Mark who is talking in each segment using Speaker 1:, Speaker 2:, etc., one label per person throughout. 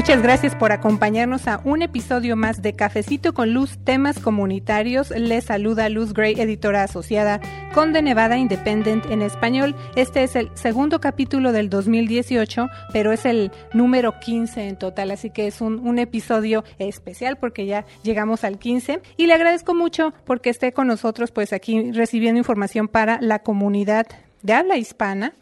Speaker 1: Muchas gracias por acompañarnos a un episodio más de Cafecito con Luz, temas comunitarios. Les saluda Luz Gray, editora asociada con The Nevada Independent en español. Este es el segundo capítulo del 2018, pero es el número 15 en total, así que es un, un episodio especial porque ya llegamos al 15. Y le agradezco mucho porque esté con nosotros, pues aquí recibiendo información para la comunidad de habla hispana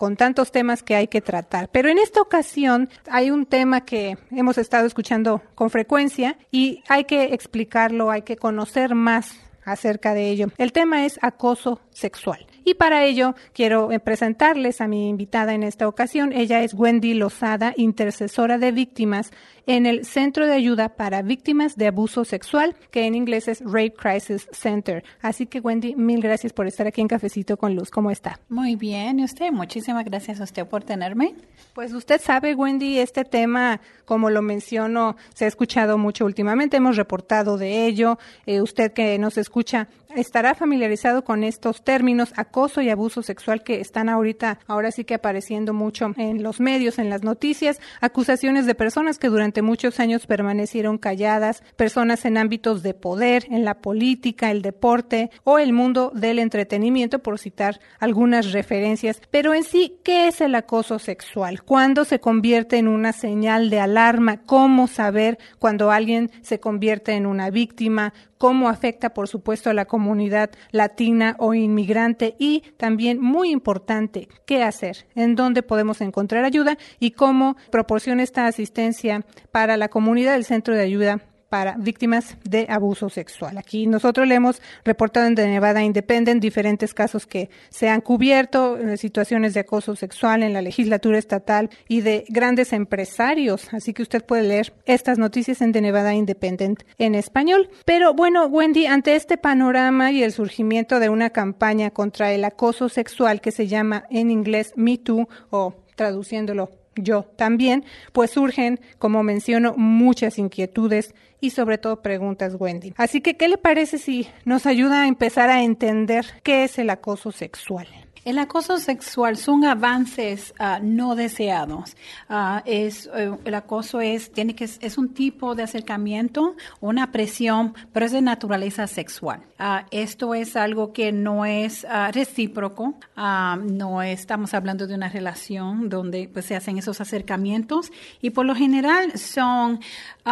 Speaker 1: con tantos temas que hay que tratar. Pero en esta ocasión hay un tema que hemos estado escuchando con frecuencia y hay que explicarlo, hay que conocer más acerca de ello. El tema es acoso sexual. Y para ello quiero eh, presentarles a mi invitada en esta ocasión. Ella es Wendy Lozada, intercesora de víctimas en el Centro de Ayuda para Víctimas de Abuso Sexual, que en inglés es Rape Crisis Center. Así que Wendy, mil gracias por estar aquí en Cafecito con Luz. ¿Cómo está?
Speaker 2: Muy bien, ¿y usted? Muchísimas gracias a usted por tenerme.
Speaker 1: Pues usted sabe, Wendy, este tema, como lo menciono, se ha escuchado mucho últimamente, hemos reportado de ello. Eh, usted que nos escucha estará familiarizado con estos términos acoso y abuso sexual que están ahorita, ahora sí que apareciendo mucho en los medios, en las noticias, acusaciones de personas que durante muchos años permanecieron calladas, personas en ámbitos de poder, en la política, el deporte o el mundo del entretenimiento, por citar algunas referencias. Pero en sí, ¿qué es el acoso sexual? ¿Cuándo se convierte en una señal de alarma? ¿Cómo saber cuando alguien se convierte en una víctima? cómo afecta, por supuesto, a la comunidad latina o inmigrante y también muy importante, qué hacer, en dónde podemos encontrar ayuda y cómo proporciona esta asistencia para la comunidad del centro de ayuda para víctimas de abuso sexual. Aquí nosotros le hemos reportado en The Nevada Independent diferentes casos que se han cubierto, eh, situaciones de acoso sexual en la legislatura estatal y de grandes empresarios. Así que usted puede leer estas noticias en The Nevada Independent en español. Pero bueno, Wendy, ante este panorama y el surgimiento de una campaña contra el acoso sexual que se llama en inglés Me Too o traduciéndolo yo también, pues surgen, como menciono, muchas inquietudes y sobre todo preguntas, Wendy. Así que, ¿qué le parece si nos ayuda a empezar a entender qué es el acoso sexual?
Speaker 2: El acoso sexual son avances uh, no deseados. Uh, es uh, el acoso es tiene que es un tipo de acercamiento, una presión, pero es de naturaleza sexual. esto es algo que no es recíproco. no estamos hablando de una relación donde pues se hacen esos acercamientos y por lo general son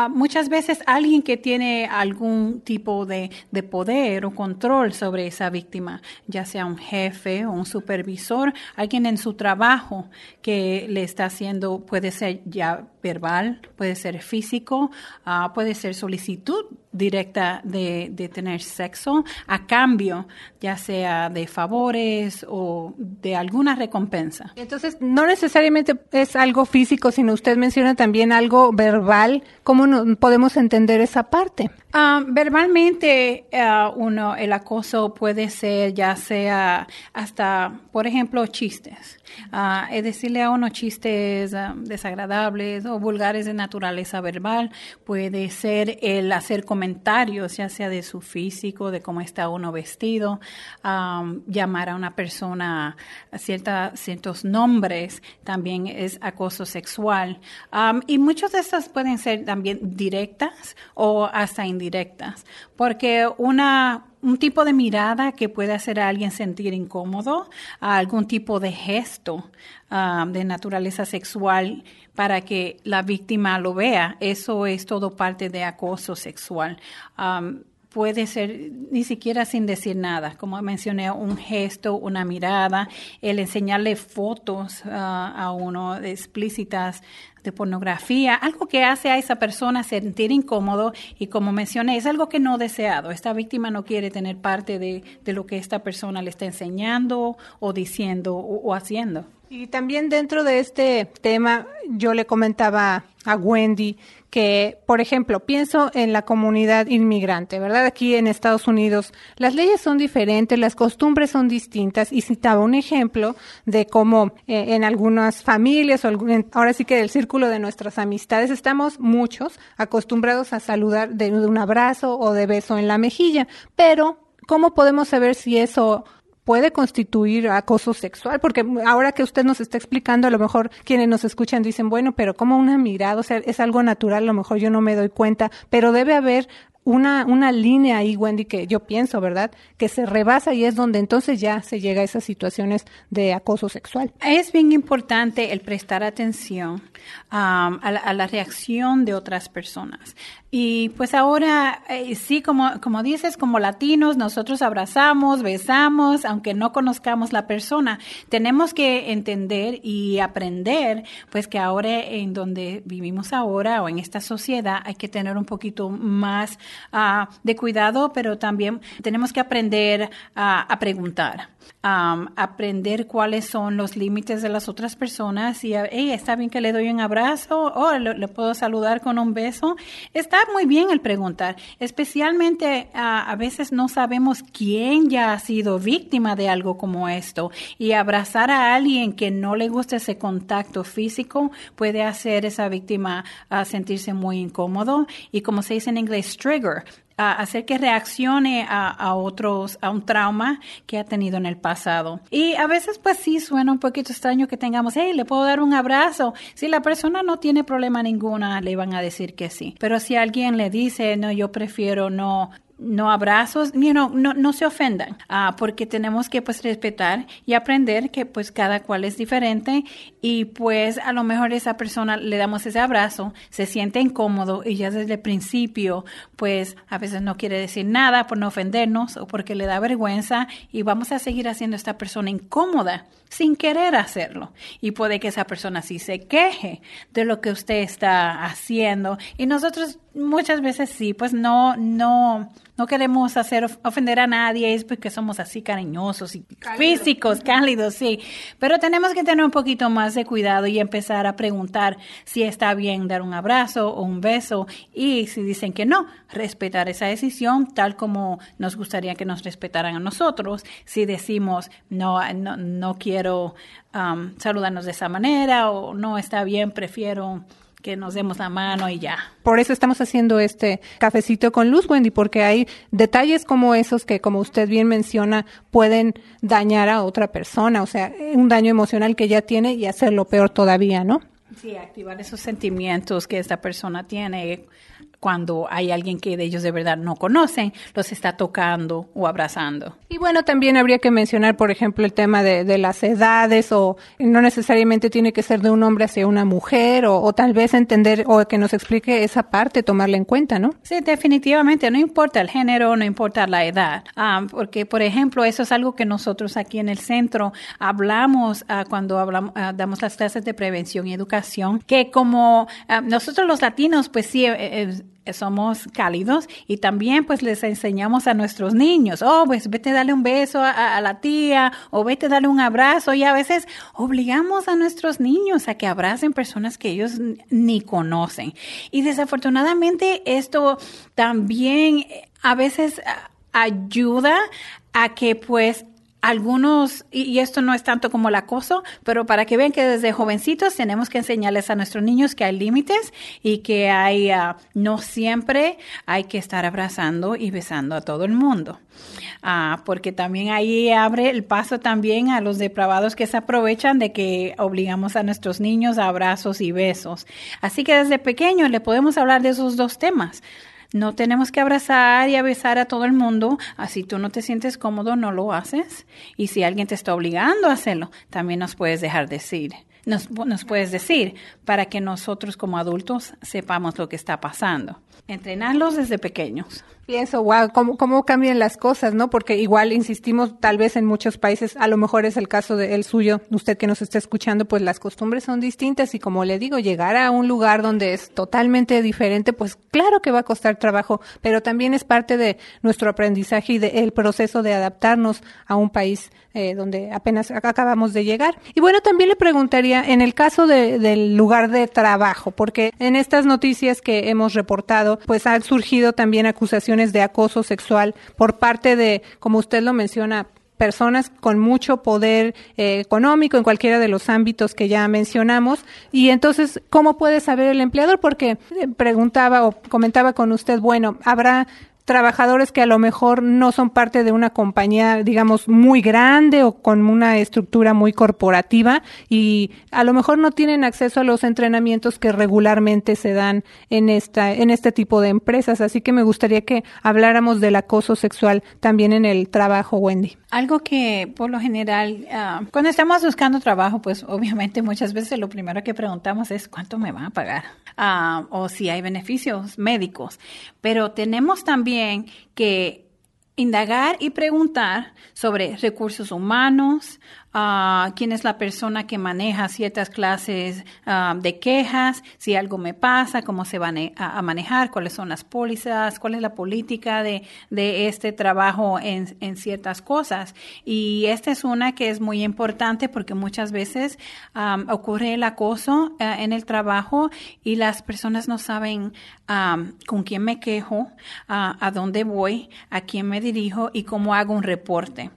Speaker 2: muchas veces alguien que tiene algún tipo de, de poder o control sobre esa víctima, ya sea un jefe o un supervisor, alguien en su trabajo que le está haciendo, puede ser ya verbal, puede ser físico, uh, puede ser solicitud directa de, de, tener sexo a cambio, ya sea de favores o de alguna recompensa.
Speaker 1: Entonces, no necesariamente es algo físico, sino usted menciona también algo verbal. ¿Cómo no podemos entender esa parte?
Speaker 2: Uh, verbalmente, uh, uno, el acoso puede ser ya sea hasta, por ejemplo, chistes. es decirle a uno chistes desagradables o vulgares de naturaleza verbal, puede ser el hacer comentarios, ya sea de su físico, de cómo está uno vestido, llamar a una persona cierta, ciertos nombres, también es acoso sexual. y muchas de estas pueden ser también directas o hasta indirectas, porque una un tipo de mirada que puede hacer a alguien sentir incómodo, algún tipo de gesto de naturaleza sexual para que la víctima lo vea. Eso es todo parte de acoso sexual. Puede ser ni siquiera sin decir nada, como mencioné, un gesto, una mirada, el enseñarle fotos ah, a uno explícitas de pornografía, algo que hace a esa persona sentir incómodo y como mencioné, es algo que no deseado. Esta víctima no quiere tener parte de, lo que esta persona le está enseñando o diciendo o haciendo.
Speaker 1: Y también dentro de este tema, yo le comentaba a Wendy que, por ejemplo, pienso en la comunidad inmigrante, ¿verdad? Aquí en Estados Unidos las leyes son diferentes, las costumbres son distintas y citaba un ejemplo de cómo eh, en algunas familias, o ahora sí que del círculo de nuestras amistades, estamos muchos acostumbrados a saludar de un abrazo o de beso en la mejilla, pero ¿cómo podemos saber si eso puede constituir acoso sexual, porque ahora que usted nos está explicando, a lo mejor quienes nos escuchan dicen, bueno, pero como una mirada, o sea, es algo natural, a lo mejor yo no me doy cuenta, pero debe haber una, una línea ahí, Wendy, que yo pienso, ¿verdad? Que se rebasa y es donde entonces ya se llega a esas situaciones de acoso sexual.
Speaker 2: Es bien importante el prestar atención a, la, reacción de otras personas. Y pues ahora, eh, sí, como, como dices, como latinos, nosotros abrazamos, besamos, aunque no conozcamos la persona. Tenemos que entender y aprender, pues que ahora en donde vivimos ahora o en esta sociedad hay que tener un poquito más uh, de cuidado, pero también tenemos que aprender a preguntar. aprender cuáles son los límites de las otras personas y, está bien que le doy un abrazo o le, puedo saludar con un beso. Está muy bien el preguntar, especialmente a veces no sabemos quién ya ha sido víctima de algo como esto y abrazar a alguien que no le gusta ese contacto físico puede hacer esa víctima a sentirse muy incómodo y como se dice en inglés, trigger, hacer que reaccione a, otros, a un trauma que ha tenido en el pasado. Y a veces pues sí suena un poquito extraño que tengamos, hey, le puedo dar un abrazo. Si la persona no tiene problema ninguna, le van a decir que sí. Pero si alguien le dice, no, yo prefiero no, no abrazos, no, no se ofendan, ah, porque tenemos que pues respetar y aprender que pues cada cual es diferente y pues a lo mejor esa persona le damos ese abrazo, se siente incómodo y ya desde el principio pues a veces no quiere decir nada por no ofendernos o porque le da vergüenza y vamos a seguir haciendo a esta persona incómoda sin querer hacerlo. Y puede que esa persona sí se queje de lo que usted está haciendo. Y nosotros muchas veces sí, pues no, no, no queremos hacer ofender a nadie, es porque somos así cariñosos y físicos, cálidos, sí. Pero tenemos que tener un poquito más de cuidado y empezar a preguntar si está bien dar un abrazo o un beso. Y si dicen que no, respetar esa decisión tal como nos gustaría que nos respetaran a nosotros. Si decimos no, no, no quiero quiero um, saludarnos de esa manera o no está bien, prefiero que nos demos la mano y ya.
Speaker 1: Por eso estamos haciendo este cafecito con luz, Wendy, porque hay detalles como esos que, como usted bien menciona, pueden dañar a otra persona, o sea, un daño emocional que ya tiene y hacerlo peor todavía, ¿no?
Speaker 2: Sí, activar esos sentimientos que esta persona tiene cuando hay alguien que de ellos de verdad no conocen, los está tocando o abrazando.
Speaker 1: Y bueno, también habría que mencionar, por ejemplo, el tema de, las edades o no necesariamente tiene que ser de un hombre hacia una mujer o, tal vez entender o que nos explique esa parte, tomarla en cuenta, ¿no?
Speaker 2: Sí, definitivamente, no importa el género, no importa la edad, ah, porque, por ejemplo, eso es algo que nosotros aquí en el centro hablamos ah, cuando hablamos, ah, damos las clases de prevención y educación, que como nosotros los latinos, pues sí, eh, eh, somos cálidos y también pues les enseñamos a nuestros niños, oh, pues vete a darle un beso a, la tía o vete a darle un abrazo y a veces obligamos a nuestros niños a que abracen personas que ellos ni conocen. Y desafortunadamente esto también eh, a veces ayuda a que pues algunos, y, esto no es tanto como el acoso, pero para que vean que desde jovencitos tenemos que enseñarles a nuestros niños que hay límites y que hay, ah, no siempre hay que estar abrazando y besando a todo el mundo. Ah, porque también ahí abre el paso también a los depravados que se aprovechan de que obligamos a nuestros niños a abrazos y besos. Así que desde pequeños le podemos hablar de esos dos temas. No tenemos que abrazar y besar a todo el mundo. Así tú no te sientes cómodo, no lo haces. Y si alguien te está obligando a hacerlo, también nos puedes dejar decir. Nos, nos puedes decir para que nosotros como adultos sepamos lo que está pasando. Entrenarlos desde pequeños.
Speaker 1: Pienso, wow, cómo, cómo cambian las cosas, ¿no? Porque igual insistimos, tal vez en muchos países, a lo mejor es el caso del suyo, usted que nos está escuchando, pues las costumbres son distintas y como le digo, llegar a un lugar donde es totalmente diferente, pues claro que va a costar trabajo, pero también es parte de nuestro aprendizaje y del proceso de adaptarnos a un país eh, donde apenas acabamos de llegar. Y bueno, también le preguntaría, en el caso de, del lugar de trabajo, porque en estas noticias que hemos reportado, pues han surgido también acusaciones de acoso sexual por parte de, como usted lo menciona, personas con mucho poder eh, económico en cualquiera de los ámbitos que ya mencionamos. Y entonces, ¿cómo puede saber el empleador? Porque eh, preguntaba o comentaba con usted, bueno, habrá trabajadores que a lo mejor no son parte de una compañía, digamos, muy grande o con una estructura muy corporativa y a lo mejor no tienen acceso a los entrenamientos que regularmente se dan en esta en este tipo de empresas, así que me gustaría que habláramos del acoso sexual también en el trabajo, Wendy.
Speaker 2: Algo que por lo general, ah, cuando estamos buscando trabajo, pues obviamente muchas veces lo primero que preguntamos es cuánto me van a pagar uh, o si hay beneficios médicos. Pero tenemos también que indagar y preguntar sobre recursos humanos, uh, quién es la persona que maneja ciertas clases ah, de quejas, si algo me pasa, cómo se van a, manejar, cuáles son las pólizas, cuál es la política de, de este trabajo en, en, ciertas cosas. Y esta es una que es muy importante porque muchas veces um, ocurre el acoso uh, en el trabajo y las personas no saben um, con quién me quejo, a dónde voy, a quién me dirijo y cómo hago un reporte.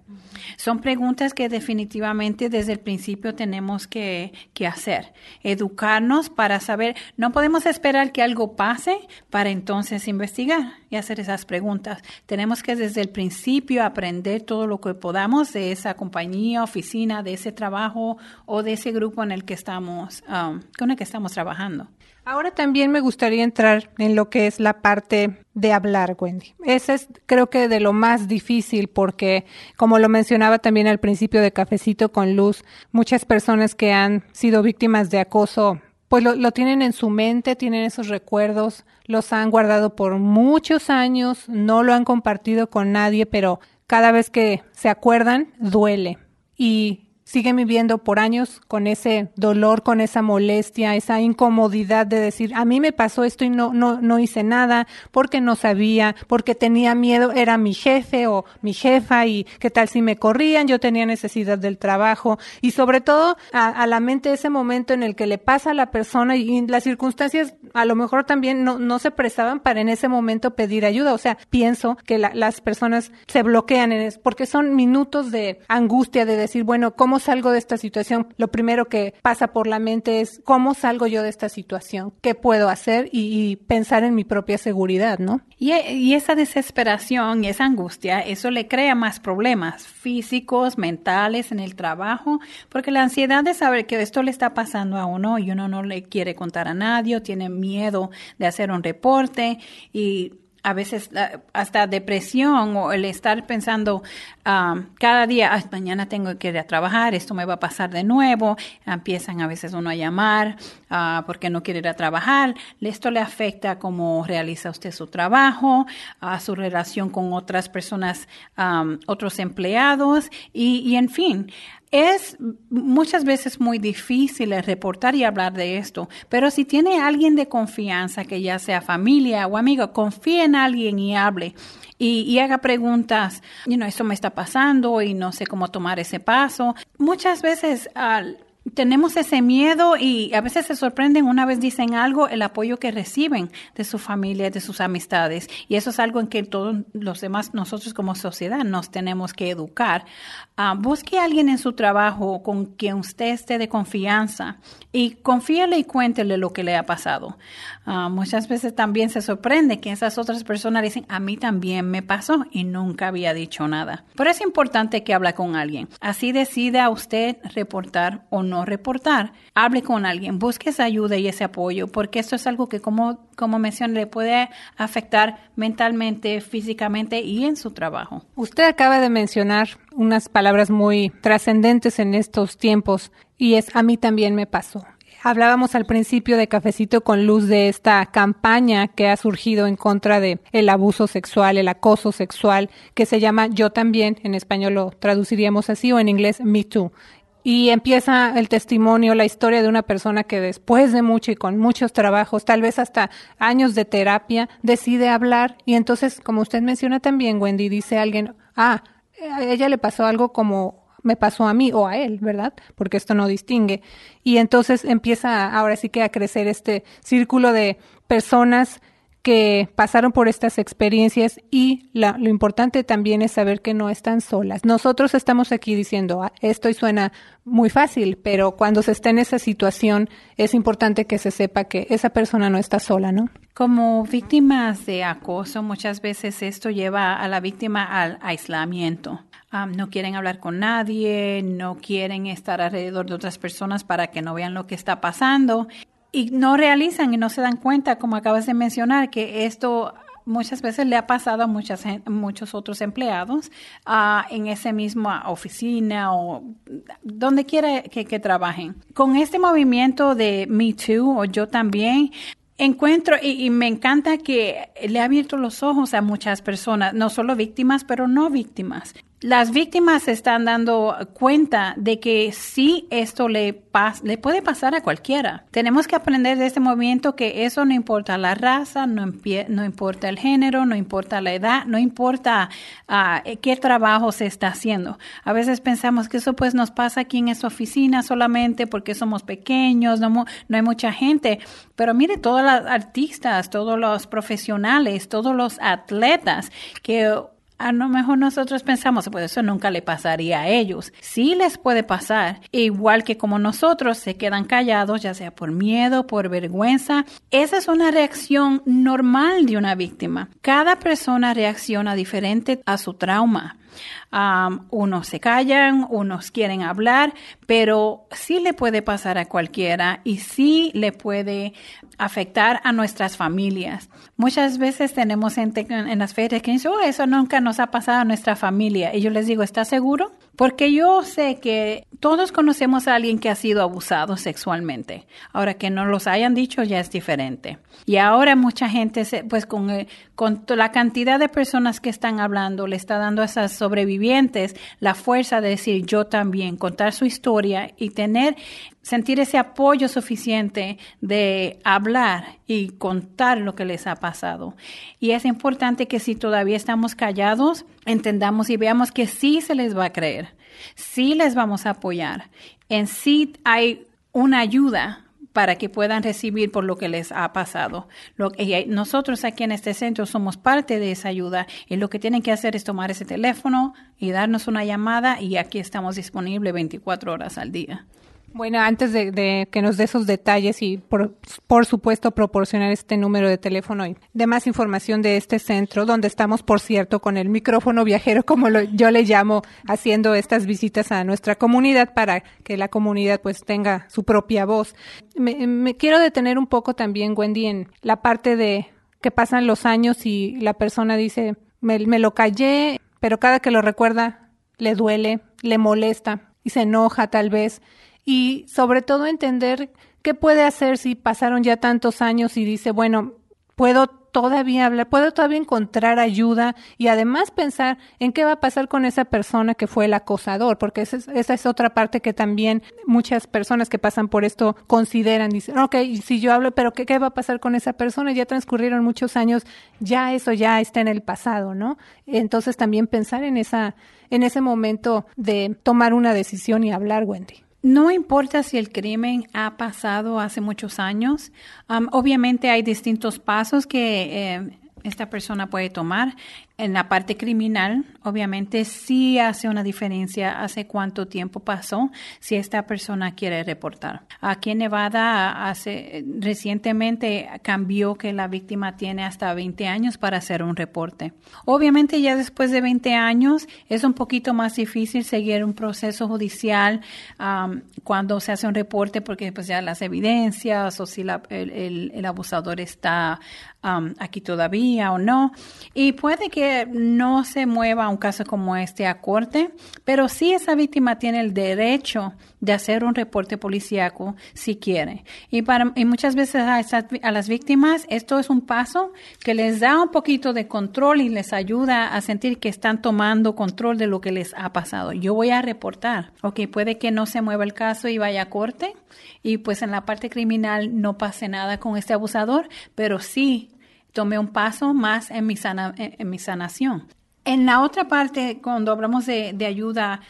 Speaker 2: Son preguntas que definitivamente desde el principio tenemos que, que, hacer. Educarnos para saber, no podemos esperar que algo pase para entonces investigar y hacer esas preguntas. Tenemos que desde el principio aprender todo lo que podamos de esa compañía, oficina, de ese trabajo o de ese grupo en el que estamos, um, con el que estamos trabajando.
Speaker 1: Ahora también me gustaría entrar en lo que es la parte de hablar, Wendy. Ese es creo que de lo más difícil porque, como lo mencionaba también al principio de Cafecito con Luz, muchas personas que han sido víctimas de acoso pues lo, lo, tienen en su mente, tienen esos recuerdos, los han guardado por muchos años, no lo han compartido con nadie, pero cada vez que se acuerdan, duele. Y siguen viviendo por años con ese dolor, con esa molestia, esa incomodidad de decir, a mí me pasó esto y no, no, no hice nada porque no sabía, porque tenía miedo, era mi jefe o mi jefa y qué tal si me corrían, yo tenía necesidad del trabajo y sobre todo a, la mente ese momento en el que le pasa a la persona y, las circunstancias a lo mejor también no, no se prestaban para en ese momento pedir ayuda. O sea, pienso que las personas se bloquean en eso porque son minutos de angustia de decir, bueno, ¿cómo salgo de esta situación? Lo primero que pasa por la mente es cómo salgo yo de esta situación, qué puedo hacer y, pensar en mi propia seguridad, ¿no?
Speaker 2: Y, y, esa desesperación y esa angustia, eso le crea más problemas físicos, mentales en el trabajo, porque la ansiedad de saber que esto le está pasando a uno y uno no le quiere contar a nadie, tiene miedo de hacer un reporte y a veces hasta depresión o el estar pensando um, cada día, mañana tengo que ir a trabajar, esto me va a pasar de nuevo, empiezan a veces uno a llamar uh, porque no quiere ir a trabajar, esto le afecta cómo realiza usted su trabajo, a su relación con otras personas, um, otros empleados y, y en fin, es muchas veces muy difícil reportar y hablar de esto, pero si tiene alguien de confianza, que ya sea familia o amigo, confíe en alguien y hable y, haga preguntas, you know, esto me está pasando y no sé cómo tomar ese paso. Muchas veces al tenemos ese miedo y a veces se sorprenden una vez dicen algo, el apoyo que reciben de su familia, de sus amistades. Y eso es algo en que todos los demás, nosotros como sociedad, nos tenemos que educar. Uh, busque a alguien en su trabajo con quien usted esté de confianza y confíele y cuéntele lo que le ha pasado. Uh, muchas veces también se sorprende que esas otras personas dicen, a mí también me pasó y nunca había dicho nada. Pero es importante que hable con alguien. Así decida usted reportar o no no reportar. Hable con alguien, busque esa ayuda y ese apoyo, porque esto es algo que, como, como mencioné, le puede afectar mentalmente, físicamente y en su trabajo.
Speaker 1: Usted acaba de mencionar unas palabras muy trascendentes en estos tiempos y es a mí también me pasó. Hablábamos al principio de Cafecito con Luz de esta campaña que ha surgido en contra de el abuso sexual, el acoso sexual, que se llama Yo también, en español lo traduciríamos así o en inglés Me Too y empieza el testimonio, la historia de una persona que después de mucho y con muchos trabajos, tal vez hasta años de terapia, decide hablar y entonces, como usted menciona también, Wendy, dice alguien, ah, a ella le pasó algo como me pasó a mí o a él, ¿verdad? Porque esto no distingue. Y entonces empieza ahora sí que a crecer este círculo de personas que pasaron por estas experiencias y lo importante también es saber que no están solas. Nosotros estamos aquí diciendo, ah, esto suena muy fácil, pero cuando se está en esa situación es importante que se sepa que esa persona no está sola, ¿no?
Speaker 2: Como víctimas de acoso, muchas veces esto lleva a la víctima al aislamiento. no quieren hablar con nadie, no quieren estar alrededor de otras personas para que no vean lo que está pasando y no realizan y no se dan cuenta, como acabas de mencionar, que esto muchas veces le ha pasado a muchas, muchos otros empleados uh, en esa misma oficina o donde quiera que, que, trabajen. Con este movimiento de Me Too o Yo también, encuentro y, y, me encanta que le ha abierto los ojos a muchas personas, no solo víctimas, pero no víctimas las víctimas se están dando cuenta de que sí esto le, le puede pasar a cualquiera. Tenemos que aprender de este movimiento que eso no importa la raza, no, no importa el género, no importa la edad, no importa uh, qué trabajo se está haciendo. A veces pensamos que eso pues nos pasa aquí en esta oficina solamente porque somos pequeños, no, no hay mucha gente, pero mire todos los artistas, todos los profesionales, todos los atletas que a lo mejor nosotros pensamos, pues eso nunca le pasaría a ellos. Sí les puede pasar, igual que como nosotros se quedan callados, ya sea por miedo, por vergüenza. Esa es una reacción normal de una víctima. Cada persona reacciona diferente a su trauma. Unos se callan, unos quieren hablar, pero sí le puede pasar a cualquiera y sí le puede afectar a nuestras familias. Muchas veces tenemos gente en, las ferias que dicen, oh, eso nunca nos ha pasado a nuestra familia. Y yo les digo, ¿estás seguro? Porque yo sé que todos conocemos a alguien que ha sido abusado sexualmente. Ahora que no los hayan dicho ya es diferente. Y ahora mucha gente, pues con, eh, con la cantidad de personas que están hablando, le está dando a esas sobrevivientes la fuerza de decir yo también, contar su historia y tener sentir ese apoyo suficiente de hablar y contar lo que les ha pasado. Y es importante que si todavía estamos callados, entendamos y veamos que sí se les va a creer, sí les vamos a apoyar, en sí hay una ayuda para que puedan recibir por lo que les ha pasado. Lo, nosotros aquí en este centro somos parte de esa ayuda y lo que tienen que hacer es tomar ese teléfono y darnos una llamada y aquí estamos disponibles 24 horas al día.
Speaker 1: Bueno, antes de, que nos dé esos detalles y por, supuesto proporcionar este número de teléfono y de más información de este centro, donde estamos, por cierto, con el micrófono viajero, como yo le llamo, haciendo estas visitas a nuestra comunidad para que la comunidad pues tenga su propia voz. Me, me quiero detener un poco también, Wendy, en la parte de que pasan los años y la persona dice, me, me lo callé, pero cada que lo recuerda le duele, le molesta y se enoja tal vez y sobre todo entender qué puede hacer si pasaron ya tantos años y dice, bueno, puedo todavía hablar, puedo todavía encontrar ayuda y además pensar en qué va a pasar con esa persona que fue el acosador, porque esa es, esa es otra parte que también muchas personas que pasan por esto consideran, dicen, ok, si yo hablo, pero ¿qué, qué va a pasar con esa persona? Ya transcurrieron muchos años, ya eso ya está en el pasado, ¿no? Entonces también pensar en esa, en ese momento de tomar una decisión y hablar, Wendy.
Speaker 2: No importa si el crimen ha pasado hace muchos años, obviamente hay distintos pasos que eh, esta persona puede tomar en la parte criminal, obviamente sí hace una diferencia hace cuánto tiempo pasó si esta persona quiere reportar. Aquí en Nevada hace recientemente cambió que la víctima tiene hasta 20 años para hacer un reporte. Obviamente ya después de 20 años es un poquito más difícil seguir un proceso judicial cuando se hace un reporte porque pues ya las evidencias o si el, abusador está aquí todavía o no. Y puede que no se mueva un caso como este a corte, pero sí esa víctima tiene el derecho de hacer un reporte policíaco si quiere. Y, para, y muchas veces a, a las víctimas esto es un paso que les da un poquito de control y les ayuda a sentir que están tomando control de lo que les ha pasado. Yo voy a reportar. Ok, puede que no se mueva el caso y vaya a corte y pues en la parte criminal no pase nada con este abusador, pero sí tomé un paso más en mi, en mi sanación. En la otra parte, cuando hablamos de ayuda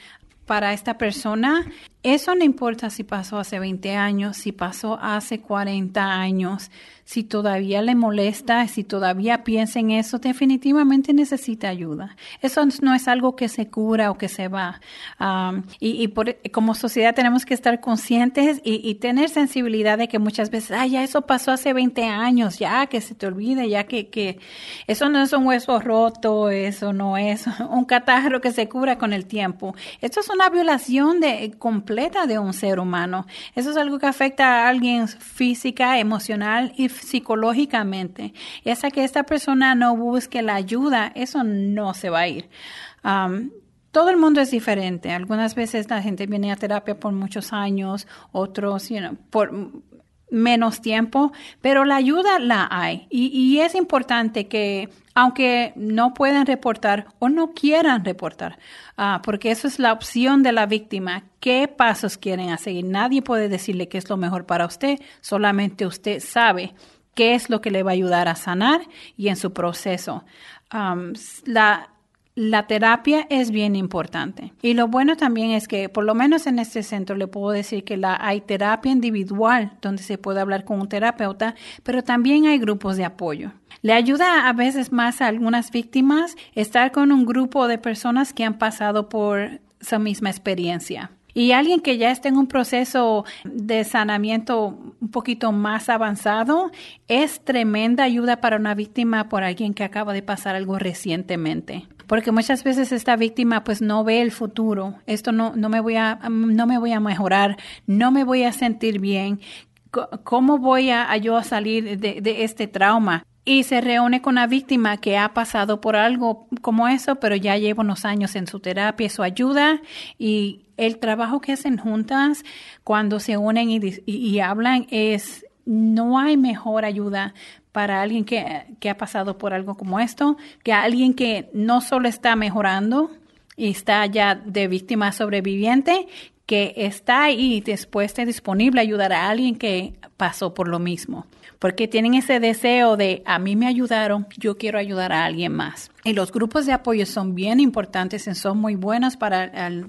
Speaker 2: para esta persona, Eso no importa si pasó hace 20 años, si pasó hace 40 años, si todavía le molesta, si todavía piensa en eso, definitivamente necesita ayuda. Eso no es algo que se cura o que se va. y, por, como sociedad tenemos que estar conscientes y, tener sensibilidad de que muchas veces, ay, ya eso pasó hace 20 años, ya que se te olvide, ya que, que eso no es un hueso roto, eso no es un catarro que se cura con el tiempo. Esto es una violación de, completa de un ser humano. Eso es algo que afecta a alguien física, emocional y psicológicamente. Y hasta que esta persona no busque la ayuda, eso no se va a ir. Um, todo el mundo es diferente. Algunas veces la gente viene a terapia por muchos años, otros, you por menos tiempo, pero la ayuda la hay. Y, es importante que, aunque no puedan reportar o no quieran reportar, uh, porque eso es la opción de la víctima, qué pasos quieren hacer. Nadie puede decirle qué es lo mejor para usted, solamente usted sabe qué es lo que le va a ayudar a sanar y en su proceso. La, la terapia es bien importante. Y lo bueno también es que, por lo menos en este centro, le puedo decir que hay terapia individual donde se puede hablar con un terapeuta, pero también hay grupos de apoyo. Le ayuda a veces más a algunas víctimas estar con un grupo de personas que han pasado por esa misma experiencia. Y alguien que ya esté en un proceso de sanamiento un poquito más avanzado es tremenda ayuda para una víctima por alguien que acaba de pasar algo recientemente. Porque muchas veces esta víctima pues no ve el futuro. Esto no, no, me, voy a, no me voy a mejorar, no me voy a sentir bien. ¿Cómo voy a, yo a salir de, de este trauma? Y se reúne con la víctima que ha pasado por algo como eso, pero ya lleva unos años en su terapia, su ayuda. Y el trabajo que hacen juntas cuando se unen y, hablan es, no hay mejor ayuda para alguien que, que, ha pasado por algo como esto, que alguien que no solo está mejorando y está ya de víctima sobreviviente, que está ahí después de disponible a ayudar a alguien que pasó por lo mismo porque tienen ese deseo de a mí me ayudaron, yo quiero ayudar a alguien más. Y los grupos de apoyo son bien importantes y son muy buenos para el,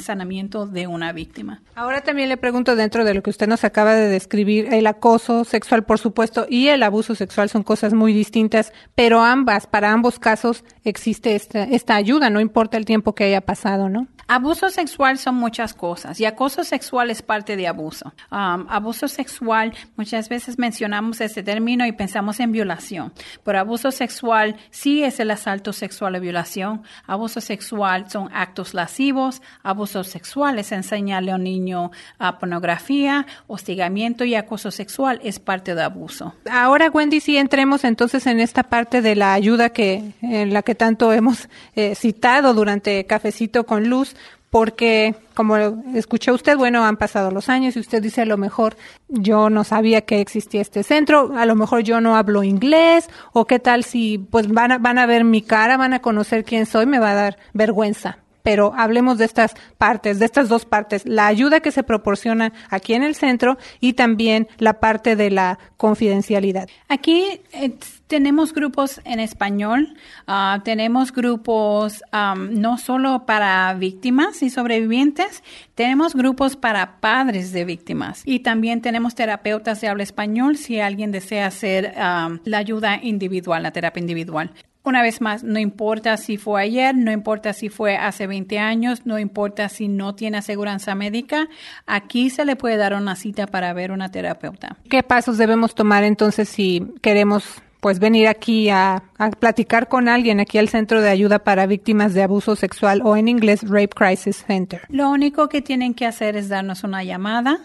Speaker 2: sanamiento de una víctima.
Speaker 1: Ahora también le pregunto dentro de lo que usted nos acaba de describir, el acoso sexual, por supuesto, y el abuso sexual son cosas muy distintas, pero ambas, para ambos casos existe esta, esta ayuda, no importa el tiempo que haya pasado, ¿no?
Speaker 2: Abuso sexual son muchas cosas y acoso sexual es parte de abuso. Um, abuso sexual, muchas veces mencionamos ese término y pensamos en violación, pero abuso sexual sí es el asalto sexual o violación. Abuso sexual son actos lascivos, abuso sexual es enseñarle a un niño a pornografía, hostigamiento y acoso sexual es parte de abuso.
Speaker 1: Ahora, Wendy, si entremos entonces en esta parte de la ayuda que en la que tanto hemos eh, citado durante Cafecito con Luz porque como escuchó usted, bueno, han pasado los años y usted dice a lo mejor yo no sabía que existía este centro, a lo mejor yo no hablo inglés o qué tal si pues van a, van a ver mi cara, van a conocer quién soy, me va a dar vergüenza pero hablemos de estas partes, de estas dos partes, la ayuda que se proporciona aquí en el centro y también la parte de la confidencialidad.
Speaker 2: Aquí eh, tenemos grupos en español, ah, tenemos grupos no solo para víctimas y sobrevivientes, tenemos grupos para padres de víctimas y también tenemos terapeutas de habla español si alguien desea hacer la ayuda individual, la terapia individual. Una vez más, no importa si fue ayer, no importa si fue hace 20 años, no importa si no tiene aseguranza médica, aquí se le puede dar una cita para ver una terapeuta.
Speaker 1: ¿Qué pasos debemos tomar entonces si queremos pues venir aquí a, platicar con alguien aquí al Centro de Ayuda para Víctimas de Abuso Sexual o en inglés Rape Crisis Center.
Speaker 2: Lo único que tienen que hacer es darnos una llamada.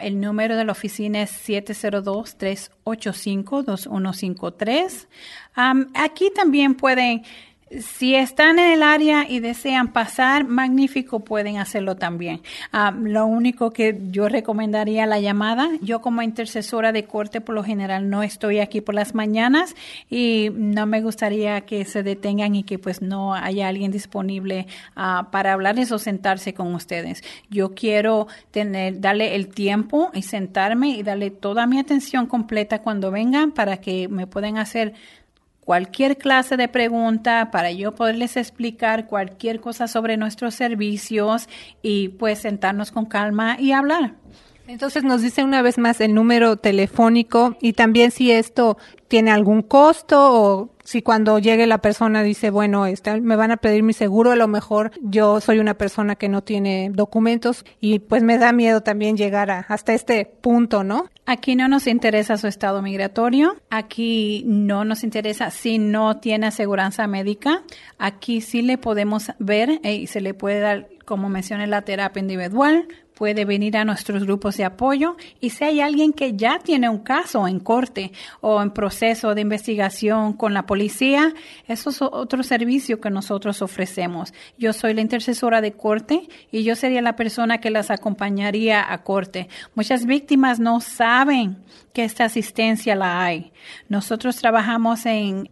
Speaker 2: El número de la oficina es 702-385-2153. Um, aquí también pueden si están en el área y desean pasar, magnífico, pueden hacerlo también. Ah, lo único que yo recomendaría la llamada, yo como intercesora de corte por lo general no estoy aquí por las mañanas y no me gustaría que se detengan y que pues no haya alguien disponible ah, para hablarles o sentarse con ustedes. Yo quiero tener, darle el tiempo y sentarme y darle toda mi atención completa cuando vengan para que me puedan hacer cualquier clase de pregunta para yo poderles explicar cualquier cosa sobre nuestros servicios y pues sentarnos con calma y hablar.
Speaker 1: Entonces nos dice una vez más el número telefónico y también si esto tiene algún costo o si cuando llegue la persona dice, bueno, este, me van a pedir mi seguro, a lo mejor yo soy una persona que no tiene documentos y pues me da miedo también llegar a, hasta este punto, ¿no?
Speaker 2: Aquí no nos interesa su estado migratorio, aquí no nos interesa si no tiene aseguranza médica, aquí sí le podemos ver eh, y se le puede dar, como mencioné, la terapia individual, puede venir a nuestros grupos de apoyo y si hay alguien que ya tiene un caso en corte o en proceso de investigación con la policía, eso es otro servicio que nosotros ofrecemos. Yo soy la intercesora de corte y yo sería la persona que las acompañaría a corte. Muchas víctimas no saben que esta asistencia la hay. Nosotros trabajamos en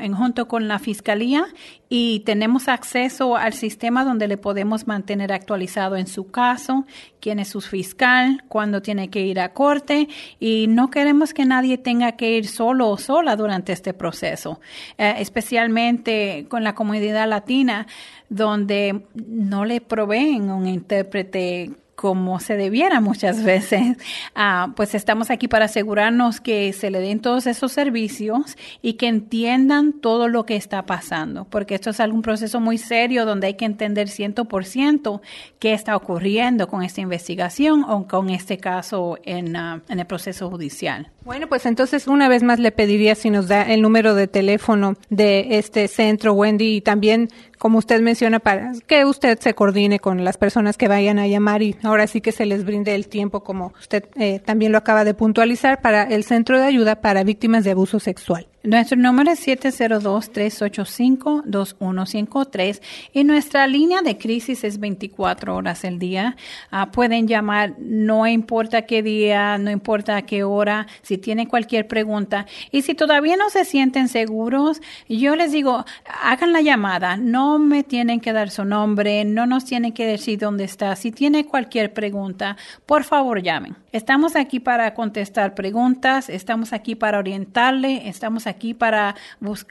Speaker 2: en, junto con la Fiscalía y tenemos acceso al sistema donde le podemos mantener actualizado en su caso, quién es su fiscal, cuándo tiene que ir a corte y no queremos que nadie tenga que ir solo o sola durante este proceso, eh, especialmente con la comunidad latina donde no le proveen un intérprete como se debiera muchas veces. Ah, pues estamos aquí para asegurarnos que se le den todos esos servicios y que entiendan todo lo que está pasando, porque esto es algún proceso muy serio donde hay que entender 100% qué está ocurriendo con esta investigación o con este caso ah, en el proceso judicial.
Speaker 1: Bueno, pues entonces una vez más le pediría si nos da el número de teléfono de este centro, Wendy, y también como usted menciona, para que usted se coordine con las personas que vayan a llamar y ahora sí que se les brinde el tiempo, como usted eh, también lo acaba de puntualizar, para el Centro de Ayuda para Víctimas de Abuso Sexual.
Speaker 2: Nuestro número es 702-385-2153 y nuestra línea de crisis es 24 horas al día. Ah, pueden llamar, no importa qué día, no importa qué hora, si tienen cualquier pregunta. Y si todavía no se sienten seguros, yo les digo, hagan la llamada, no me tienen que dar su nombre, no nos tienen que decir dónde está. Si tiene cualquier pregunta, por favor llamen. Estamos aquí para contestar preguntas, estamos aquí para orientarle, estamos aquí para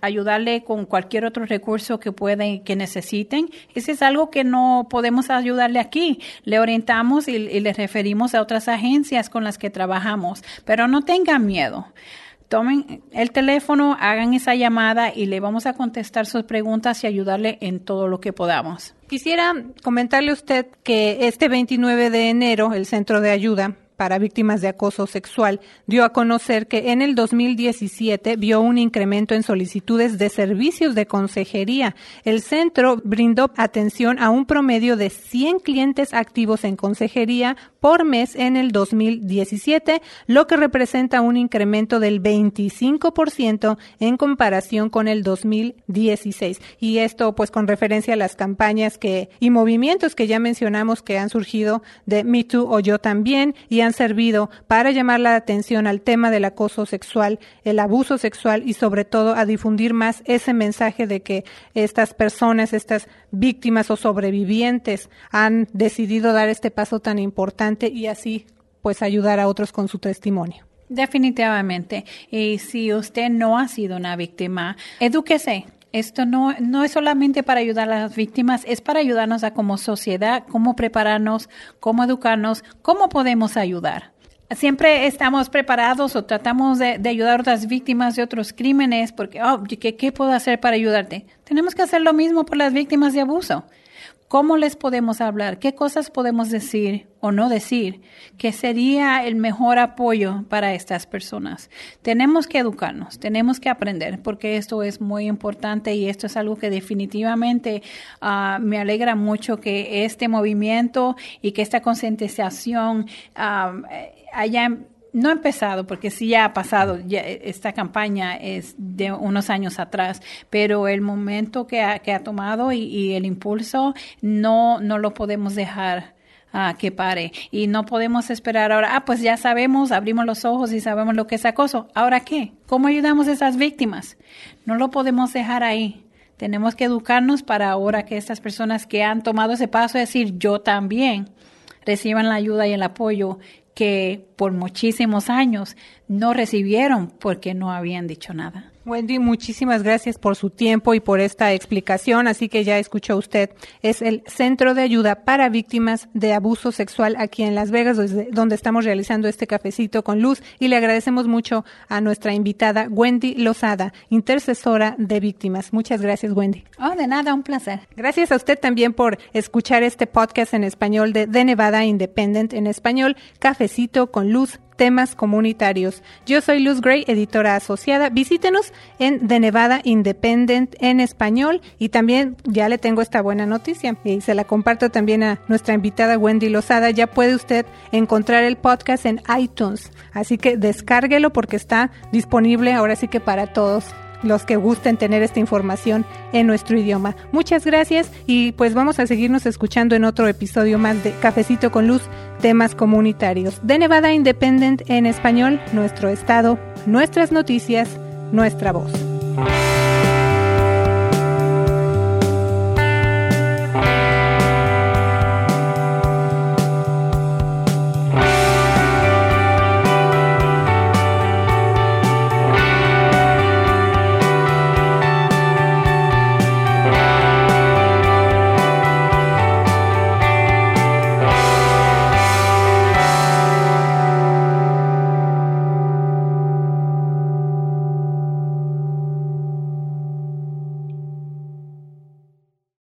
Speaker 2: ayudarle con cualquier otro recurso que pueden, que necesiten. Ese es algo que no podemos ayudarle aquí. Le orientamos y, y le referimos a otras agencias con las que trabajamos, pero no tengan miedo tomen el teléfono, hagan esa llamada y le vamos a contestar sus preguntas y ayudarle en todo lo que podamos.
Speaker 1: Quisiera comentarle a usted que este 29 de enero el Centro de Ayuda para víctimas de acoso sexual dio a conocer que en el 2017 vio un incremento en solicitudes de servicios de consejería. El centro brindó atención a un promedio de 100 clientes activos en consejería por mes en el 2017, lo que representa un incremento del 25% en comparación con el 2016. Y esto pues con referencia a las campañas que y movimientos que ya mencionamos que han surgido de Me Too o Yo también y han servido para llamar la atención al tema del acoso sexual, el abuso sexual y sobre todo a difundir más ese mensaje de que estas personas, estas víctimas o sobrevivientes han decidido dar este paso tan importante y así pues ayudar a otros con su testimonio.
Speaker 2: Definitivamente. Y si usted no ha sido una víctima, edúquese, esto no, no es solamente para ayudar a las víctimas, es para ayudarnos a como sociedad, cómo prepararnos, cómo educarnos, cómo podemos ayudar. Siempre estamos preparados o tratamos de, ayudar a otras víctimas de otros crímenes porque, oh, ¿qué, ¿qué puedo hacer para ayudarte? Tenemos que hacer lo mismo por las víctimas de abuso. ¿Cómo les podemos hablar? ¿Qué cosas podemos decir o no decir que sería el mejor apoyo para estas personas? Tenemos que educarnos, tenemos que aprender, porque esto es muy importante y esto es algo que definitivamente ah, me alegra mucho que este movimiento y que esta concientización uh, haya no ha empezado, porque sí ya ha pasado, ya esta campaña es de unos años atrás, pero el momento que ha, que ha tomado y, el impulso no, no lo podemos dejar. Ah, que pare. Y no podemos esperar ahora, ah, pues ya sabemos, abrimos los ojos y sabemos lo que es acoso. ¿Ahora qué? ¿Cómo ayudamos a esas víctimas? No lo podemos dejar ahí. Tenemos que educarnos para ahora que estas personas que han tomado ese paso, decir yo también, reciban la ayuda y el apoyo que por muchísimos años no recibieron porque no habían dicho nada.
Speaker 1: Wendy, muchísimas gracias por su tiempo y por esta explicación. Así que ya escuchó usted, es el Centro de Ayuda para Víctimas de Abuso Sexual aquí en Las Vegas, donde estamos realizando este cafecito con luz. Y le agradecemos mucho a nuestra invitada, Wendy Lozada, intercesora de víctimas. Muchas gracias, Wendy.
Speaker 2: Oh, de nada, un placer.
Speaker 1: Gracias a usted también por escuchar este podcast en español de, de Nevada Independent en español, Cafecito Luz temas comunitarios. Yo soy Luz Gray, editora asociada. Visítenos en The Nevada Independent en español y también ya le tengo esta buena noticia y se la comparto también a nuestra invitada Wendy Lozada. Ya puede usted encontrar el podcast en iTunes, así que descárguelo porque está disponible ahora sí que para todos los que gusten tener esta información en nuestro idioma. Muchas gracias y pues vamos a seguirnos escuchando en otro episodio más de Cafecito con Luz, temas comunitarios. De Nevada Independent en español, nuestro estado, nuestras noticias, nuestra voz.